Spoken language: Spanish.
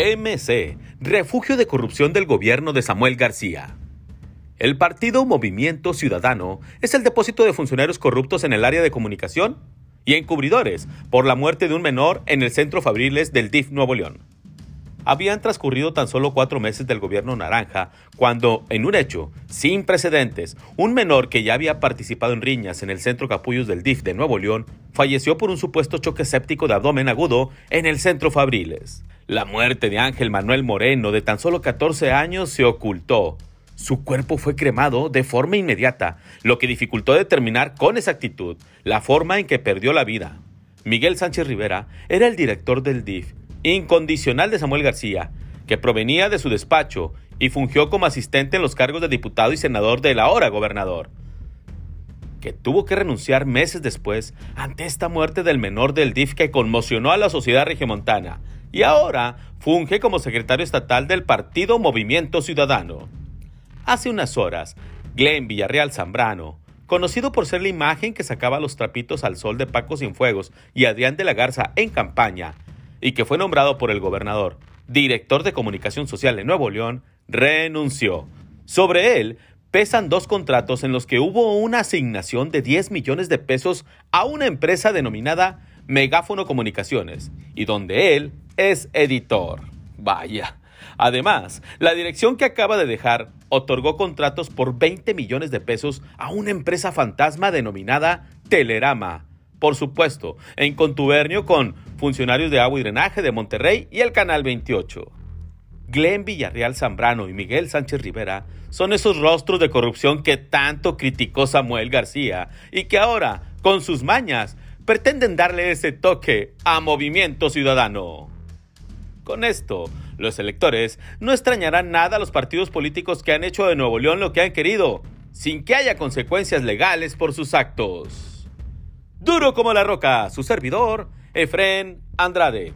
MC, refugio de corrupción del gobierno de Samuel García. El partido Movimiento Ciudadano es el depósito de funcionarios corruptos en el área de comunicación y encubridores por la muerte de un menor en el centro Fabriles del DIF Nuevo León. Habían transcurrido tan solo cuatro meses del gobierno naranja cuando, en un hecho sin precedentes, un menor que ya había participado en riñas en el centro Capullos del DIF de Nuevo León falleció por un supuesto choque séptico de abdomen agudo en el centro Fabriles. La muerte de Ángel Manuel Moreno, de tan solo 14 años, se ocultó. Su cuerpo fue cremado de forma inmediata, lo que dificultó determinar con exactitud la forma en que perdió la vida. Miguel Sánchez Rivera era el director del DIF incondicional de Samuel García, que provenía de su despacho y fungió como asistente en los cargos de diputado y senador del ahora gobernador, que tuvo que renunciar meses después ante esta muerte del menor del DIF que conmocionó a la sociedad regiomontana y ahora funge como secretario estatal del partido Movimiento Ciudadano. Hace unas horas, Glenn Villarreal Zambrano, conocido por ser la imagen que sacaba los trapitos al sol de Paco Cienfuegos y Adrián de la Garza en campaña, y que fue nombrado por el gobernador director de comunicación social de Nuevo León, renunció. Sobre él pesan dos contratos en los que hubo una asignación de 10 millones de pesos a una empresa denominada Megáfono Comunicaciones, y donde él es editor. Vaya. Además, la dirección que acaba de dejar otorgó contratos por 20 millones de pesos a una empresa fantasma denominada Telerama, por supuesto, en contubernio con funcionarios de agua y drenaje de Monterrey y el Canal 28. Glenn Villarreal Zambrano y Miguel Sánchez Rivera son esos rostros de corrupción que tanto criticó Samuel García y que ahora, con sus mañas, pretenden darle ese toque a Movimiento Ciudadano. Con esto, los electores no extrañarán nada a los partidos políticos que han hecho de Nuevo León lo que han querido, sin que haya consecuencias legales por sus actos. Duro como la roca, su servidor, Efren Andrade.